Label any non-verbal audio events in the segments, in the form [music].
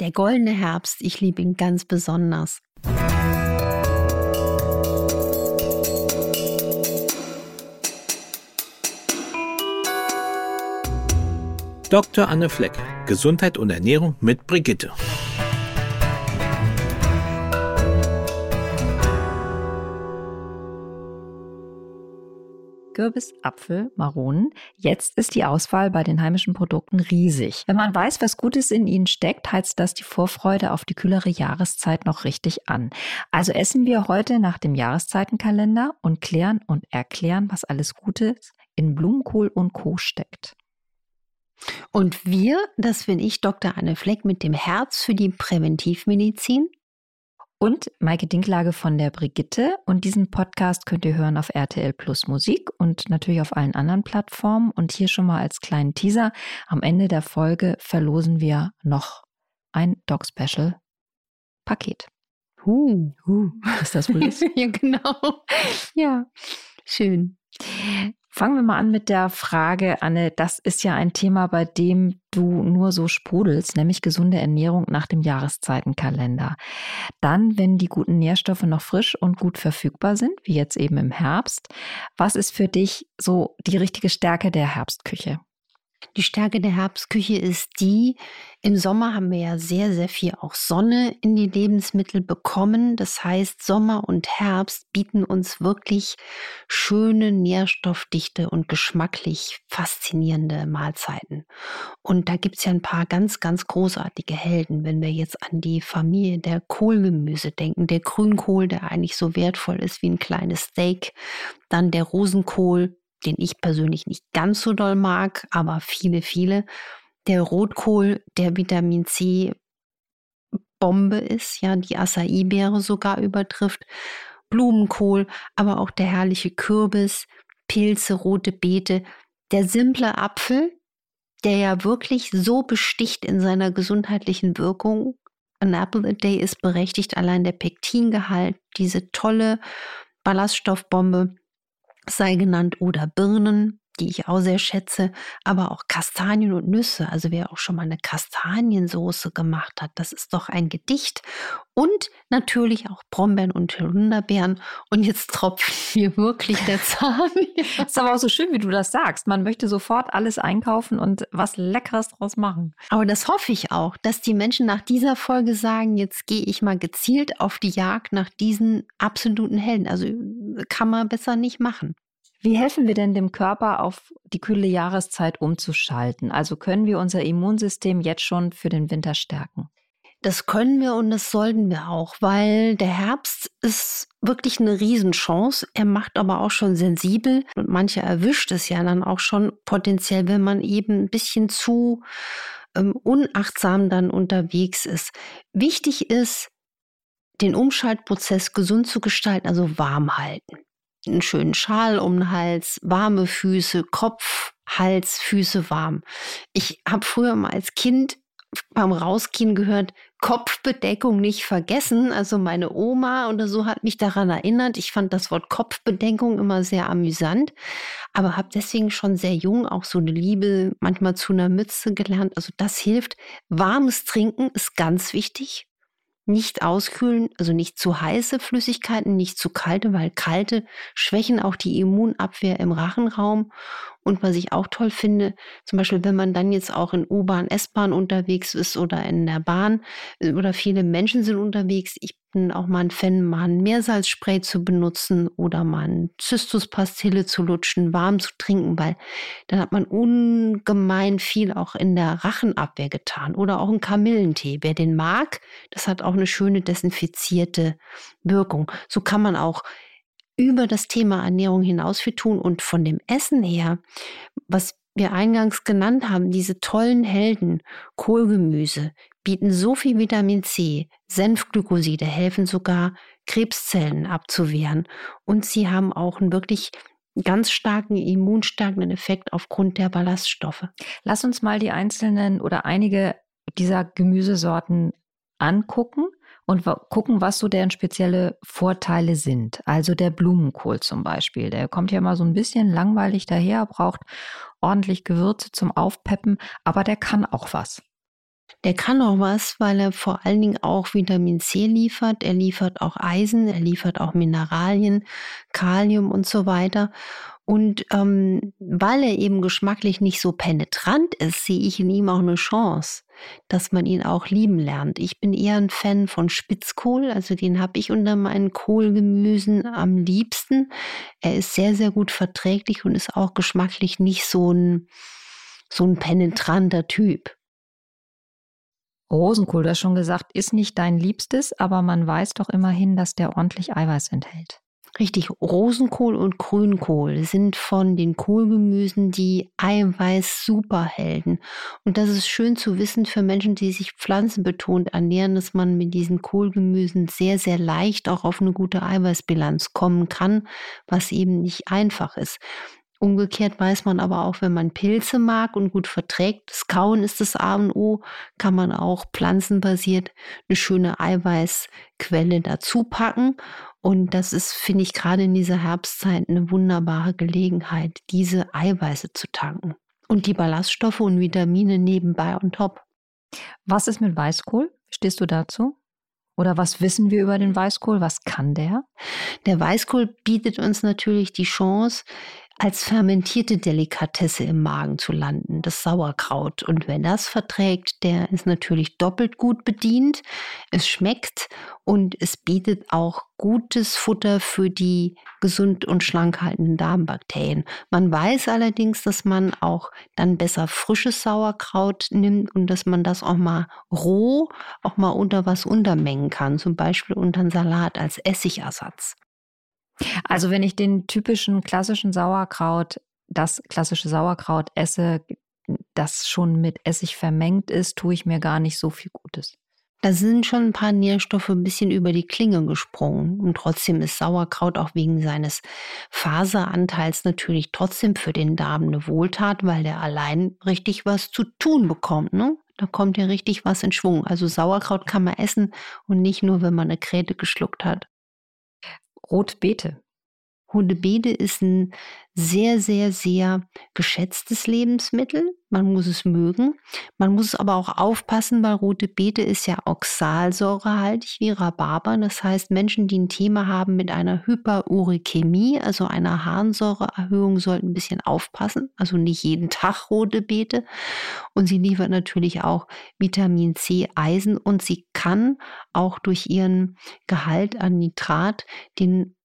Der goldene Herbst, ich liebe ihn ganz besonders. Dr. Anne Fleck, Gesundheit und Ernährung mit Brigitte. Kürbis, Apfel, Maronen. Jetzt ist die Auswahl bei den heimischen Produkten riesig. Wenn man weiß, was Gutes in ihnen steckt, heizt das die Vorfreude auf die kühlere Jahreszeit noch richtig an. Also essen wir heute nach dem Jahreszeitenkalender und klären und erklären, was alles Gutes in Blumenkohl und Co. steckt. Und wir, das bin ich, Dr. Anne Fleck, mit dem Herz für die Präventivmedizin und Maike Dinklage von der Brigitte. Und diesen Podcast könnt ihr hören auf RTL Plus Musik und natürlich auf allen anderen Plattformen. Und hier schon mal als kleinen Teaser. Am Ende der Folge verlosen wir noch ein Dog Special Paket. Uh, uh, ist das wohl? [laughs] ja, genau. Ja, schön. Fangen wir mal an mit der Frage, Anne. Das ist ja ein Thema, bei dem du nur so sprudelst, nämlich gesunde Ernährung nach dem Jahreszeitenkalender. Dann, wenn die guten Nährstoffe noch frisch und gut verfügbar sind, wie jetzt eben im Herbst, was ist für dich so die richtige Stärke der Herbstküche? Die Stärke der Herbstküche ist die, im Sommer haben wir ja sehr, sehr viel auch Sonne in die Lebensmittel bekommen. Das heißt, Sommer und Herbst bieten uns wirklich schöne, nährstoffdichte und geschmacklich faszinierende Mahlzeiten. Und da gibt es ja ein paar ganz, ganz großartige Helden, wenn wir jetzt an die Familie der Kohlgemüse denken. Der Grünkohl, der eigentlich so wertvoll ist wie ein kleines Steak. Dann der Rosenkohl, den ich persönlich nicht ganz so doll mag, aber viele, viele. Der Rotkohl, der Vitamin C Bombe ist, ja, die Acai-Beere sogar übertrifft. Blumenkohl, aber auch der herrliche Kürbis, Pilze, rote Beete, der simple Apfel, der ja wirklich so besticht in seiner gesundheitlichen Wirkung. An apple a day ist berechtigt, allein der Pektingehalt, diese tolle Ballaststoffbombe sei genannt oder Birnen, die ich auch sehr schätze, aber auch Kastanien und Nüsse. Also wer auch schon mal eine Kastaniensoße gemacht hat, das ist doch ein Gedicht. Und natürlich auch Brombeeren und Holunderbeeren. Und jetzt tropft [laughs] mir wirklich der Zahn. [laughs] Das ist aber auch so schön, wie du das sagst. Man möchte sofort alles einkaufen und was Leckeres draus machen. Aber das hoffe ich auch, dass die Menschen nach dieser Folge sagen, jetzt gehe ich mal gezielt auf die Jagd nach diesen absoluten Helden. Also kann man besser nicht machen. Wie helfen wir denn dem Körper auf die kühle Jahreszeit umzuschalten? Also können wir unser Immunsystem jetzt schon für den Winter stärken? Das können wir und das sollten wir auch, weil der Herbst ist wirklich eine Riesenchance. Er macht aber auch schon sensibel und manche erwischt es ja dann auch schon potenziell, wenn man eben ein bisschen zu ähm, unachtsam dann unterwegs ist. Wichtig ist, den Umschaltprozess gesund zu gestalten, also warm halten einen schönen Schal um den Hals, warme Füße, Kopf, Hals, Füße warm. Ich habe früher mal als Kind beim Rausgehen gehört, Kopfbedeckung nicht vergessen. Also meine Oma oder so hat mich daran erinnert. Ich fand das Wort Kopfbedeckung immer sehr amüsant, aber habe deswegen schon sehr jung auch so eine Liebe manchmal zu einer Mütze gelernt. Also das hilft. Warmes Trinken ist ganz wichtig nicht auskühlen, also nicht zu heiße Flüssigkeiten, nicht zu kalte, weil kalte schwächen auch die Immunabwehr im Rachenraum. Und was ich auch toll finde, zum Beispiel, wenn man dann jetzt auch in U-Bahn, S-Bahn unterwegs ist oder in der Bahn äh, oder viele Menschen sind unterwegs. Ich auch mal ein Fan, mal ein Meersalzspray zu benutzen oder mal ein Cystuspastille zu lutschen, warm zu trinken, weil dann hat man ungemein viel auch in der Rachenabwehr getan. Oder auch ein Kamillentee. Wer den mag, das hat auch eine schöne desinfizierte Wirkung. So kann man auch über das Thema Ernährung hinaus viel tun und von dem Essen her, was wir eingangs genannt haben, diese tollen Helden, Kohlgemüse, bieten so viel Vitamin C, Senfglykoside helfen sogar, Krebszellen abzuwehren und sie haben auch einen wirklich ganz starken immunstärkenden Effekt aufgrund der Ballaststoffe. Lass uns mal die einzelnen oder einige dieser Gemüsesorten angucken und gucken, was so deren spezielle Vorteile sind. Also der Blumenkohl zum Beispiel, der kommt ja mal so ein bisschen langweilig daher, braucht ordentlich Gewürze zum Aufpeppen, aber der kann auch was. Der kann auch was, weil er vor allen Dingen auch Vitamin C liefert. Er liefert auch Eisen, er liefert auch Mineralien, Kalium und so weiter. Und ähm, weil er eben geschmacklich nicht so penetrant ist, sehe ich in ihm auch eine Chance, dass man ihn auch lieben lernt. Ich bin eher ein Fan von Spitzkohl, also den habe ich unter meinen Kohlgemüsen am liebsten. Er ist sehr, sehr gut verträglich und ist auch geschmacklich nicht so ein, so ein penetranter Typ. Rosenkohl, du hast schon gesagt, ist nicht dein Liebstes, aber man weiß doch immerhin, dass der ordentlich Eiweiß enthält. Richtig, Rosenkohl und Grünkohl sind von den Kohlgemüsen die Eiweiß-Superhelden. Und das ist schön zu wissen für Menschen, die sich pflanzenbetont ernähren, dass man mit diesen Kohlgemüsen sehr, sehr leicht auch auf eine gute Eiweißbilanz kommen kann, was eben nicht einfach ist. Umgekehrt weiß man aber auch, wenn man Pilze mag und gut verträgt, das Kauen ist das A und O, kann man auch pflanzenbasiert eine schöne Eiweißquelle dazu packen. Und das ist, finde ich, gerade in dieser Herbstzeit eine wunderbare Gelegenheit, diese Eiweiße zu tanken. Und die Ballaststoffe und Vitamine nebenbei on top. Was ist mit Weißkohl? Stehst du dazu? Oder was wissen wir über den Weißkohl? Was kann der? Der Weißkohl bietet uns natürlich die Chance, als fermentierte Delikatesse im Magen zu landen, das Sauerkraut. Und wer das verträgt, der ist natürlich doppelt gut bedient. Es schmeckt und es bietet auch gutes Futter für die gesund und schlank haltenden Darmbakterien. Man weiß allerdings, dass man auch dann besser frisches Sauerkraut nimmt und dass man das auch mal roh, auch mal unter was untermengen kann, zum Beispiel unter einen Salat als Essigersatz. Also wenn ich den typischen klassischen Sauerkraut, das klassische Sauerkraut esse, das schon mit Essig vermengt ist, tue ich mir gar nicht so viel Gutes. Da sind schon ein paar Nährstoffe ein bisschen über die Klinge gesprungen. Und trotzdem ist Sauerkraut auch wegen seines Faseranteils natürlich trotzdem für den Darm eine Wohltat, weil der allein richtig was zu tun bekommt. Ne? Da kommt ja richtig was in Schwung. Also Sauerkraut kann man essen und nicht nur, wenn man eine Kräte geschluckt hat. Rotbeete. Beete ist ein sehr, sehr, sehr geschätztes Lebensmittel. Man muss es mögen. Man muss aber auch aufpassen, weil rote Beete ist ja oxalsäurehaltig wie Rhabarber. Das heißt, Menschen, die ein Thema haben mit einer Hyperurikemie, also einer Harnsäureerhöhung, sollten ein bisschen aufpassen. Also nicht jeden Tag rote Beete. Und sie liefert natürlich auch Vitamin C, Eisen und sie kann auch durch ihren Gehalt an Nitrat den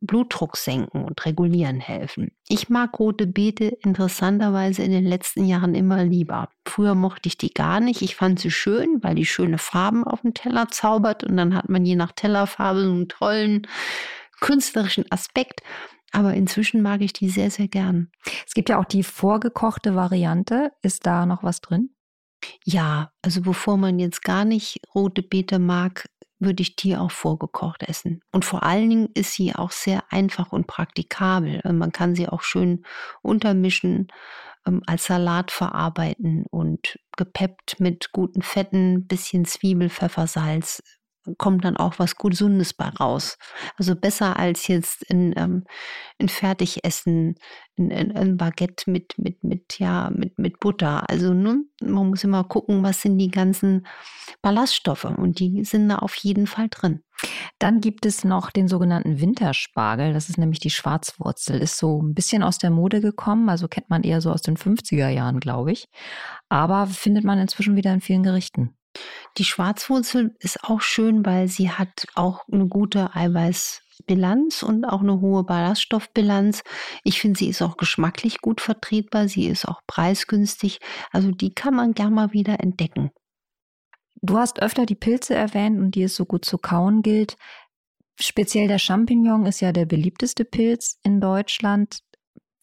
Blutdruck senken und regulieren helfen. Ich mag rote Beete interessanterweise in den letzten Jahren immer lieber. Früher mochte ich die gar nicht. Ich fand sie schön, weil die schöne Farben auf dem Teller zaubert und dann hat man je nach Tellerfarbe so einen tollen künstlerischen Aspekt. Aber inzwischen mag ich die sehr, sehr gern. Es gibt ja auch die vorgekochte Variante. Ist da noch was drin? Ja, also bevor man jetzt gar nicht rote Beete mag, würde ich die auch vorgekocht essen. Und vor allen Dingen ist sie auch sehr einfach und praktikabel. Also man kann sie auch schön untermischen, ähm, als Salat verarbeiten und gepeppt mit guten Fetten, bisschen Zwiebel, Pfeffer, Salz kommt dann auch was Gesundes bei raus. Also besser als jetzt in, ähm, in Fertigessen, in, in, in Baguette mit, mit, mit, ja, mit, mit Butter. Also ne, man muss immer gucken, was sind die ganzen Ballaststoffe und die sind da auf jeden Fall drin. Dann gibt es noch den sogenannten Winterspargel. Das ist nämlich die Schwarzwurzel. Ist so ein bisschen aus der Mode gekommen. Also kennt man eher so aus den 50er Jahren, glaube ich. Aber findet man inzwischen wieder in vielen Gerichten. Die Schwarzwurzel ist auch schön, weil sie hat auch eine gute Eiweißbilanz und auch eine hohe Ballaststoffbilanz. Ich finde, sie ist auch geschmacklich gut vertretbar. Sie ist auch preisgünstig. Also die kann man gerne mal wieder entdecken. Du hast öfter die Pilze erwähnt und die es so gut zu kauen gilt. Speziell der Champignon ist ja der beliebteste Pilz in Deutschland.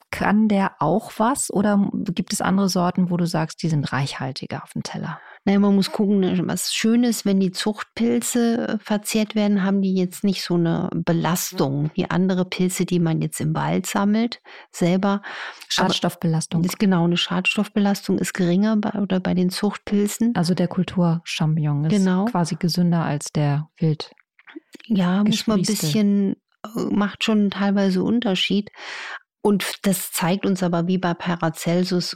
Kann der auch was oder gibt es andere Sorten, wo du sagst, die sind reichhaltiger auf dem Teller? Naja, man muss gucken, ne, was schön ist, wenn die Zuchtpilze äh, verzehrt werden, haben die jetzt nicht so eine Belastung wie andere Pilze, die man jetzt im Wald sammelt, selber. Schadstoffbelastung. Ist genau, eine Schadstoffbelastung ist geringer bei, oder bei den Zuchtpilzen. Also der Kulturchampignon ist genau. quasi gesünder als der Wild. Ja, muss man ein bisschen, äh, macht schon teilweise Unterschied. Und das zeigt uns aber wie bei Paracelsus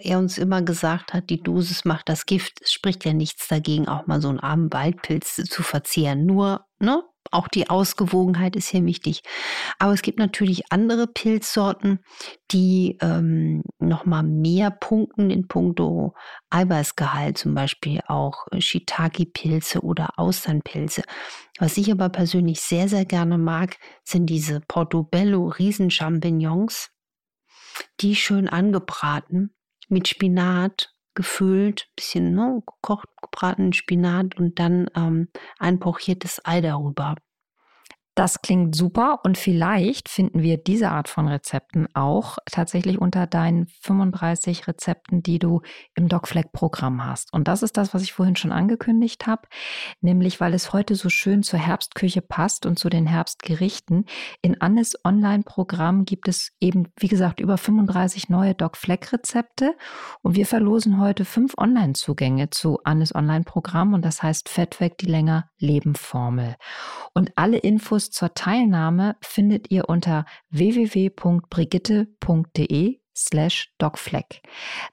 er uns immer gesagt hat, die Dosis macht das Gift. Es spricht ja nichts dagegen, auch mal so einen armen Waldpilz zu verzehren. Nur, ne, auch die Ausgewogenheit ist hier wichtig. Aber es gibt natürlich andere Pilzsorten, die ähm, nochmal mehr punkten in puncto Eiweißgehalt, zum Beispiel auch Shiitake-Pilze oder Austernpilze. Was ich aber persönlich sehr, sehr gerne mag, sind diese Portobello-Riesenchampignons, die schön angebraten mit Spinat gefüllt, bisschen ne, gekocht, gebratenen Spinat und dann ähm, ein pochiertes Ei darüber. Das klingt super und vielleicht finden wir diese Art von Rezepten auch tatsächlich unter deinen 35 Rezepten, die du im DocFlag-Programm hast. Und das ist das, was ich vorhin schon angekündigt habe, nämlich weil es heute so schön zur Herbstküche passt und zu den Herbstgerichten. In Annes Online-Programm gibt es eben, wie gesagt, über 35 neue DocFlag-Rezepte und wir verlosen heute fünf Online-Zugänge zu Annes Online-Programm und das heißt Fett die länger leben Formel. Und alle Infos Infos zur Teilnahme findet ihr unter www.brigitte.de slash docfleck.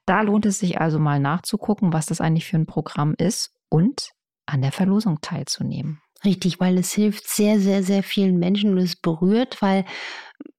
Da lohnt es sich also mal nachzugucken, was das eigentlich für ein Programm ist und an der Verlosung teilzunehmen. Richtig, weil es hilft sehr, sehr, sehr vielen Menschen und es berührt, weil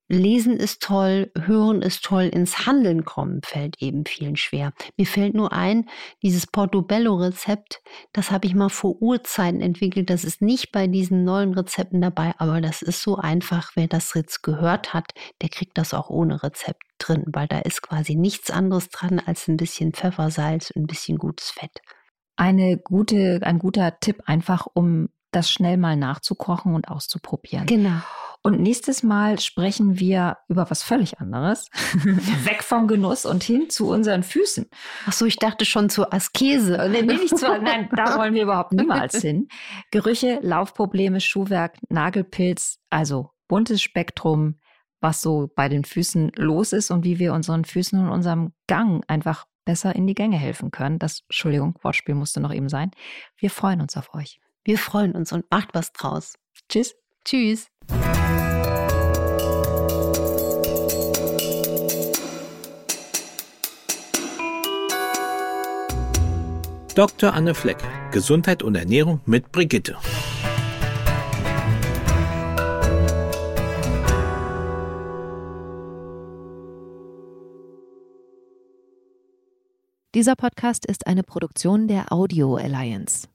Lesen ist toll, Hören ist toll, ins Handeln kommen fällt eben vielen schwer. Mir fällt nur ein, dieses Portobello-Rezept, das habe ich mal vor Urzeiten entwickelt. Das ist nicht bei diesen neuen Rezepten dabei, aber das ist so einfach. Wer das jetzt gehört hat, der kriegt das auch ohne Rezept drin, weil da ist quasi nichts anderes dran als ein bisschen Pfeffersalz und ein bisschen gutes Fett. Eine gute, ein guter Tipp einfach, um das schnell mal nachzukochen und auszuprobieren. Genau. Und nächstes Mal sprechen wir über was völlig anderes. [laughs] Weg vom Genuss und hin zu unseren Füßen. Ach so, ich dachte schon zur Askese. Nee, nee nicht zu, nein, da [laughs] wollen wir überhaupt niemals hin. Gerüche, Laufprobleme, Schuhwerk, Nagelpilz, also buntes Spektrum, was so bei den Füßen los ist und wie wir unseren Füßen und unserem Gang einfach besser in die Gänge helfen können. Das, Entschuldigung, Wortspiel musste noch eben sein. Wir freuen uns auf euch. Wir freuen uns und macht was draus. Tschüss. Tschüss. Dr. Anne Fleck, Gesundheit und Ernährung mit Brigitte. Dieser Podcast ist eine Produktion der Audio Alliance.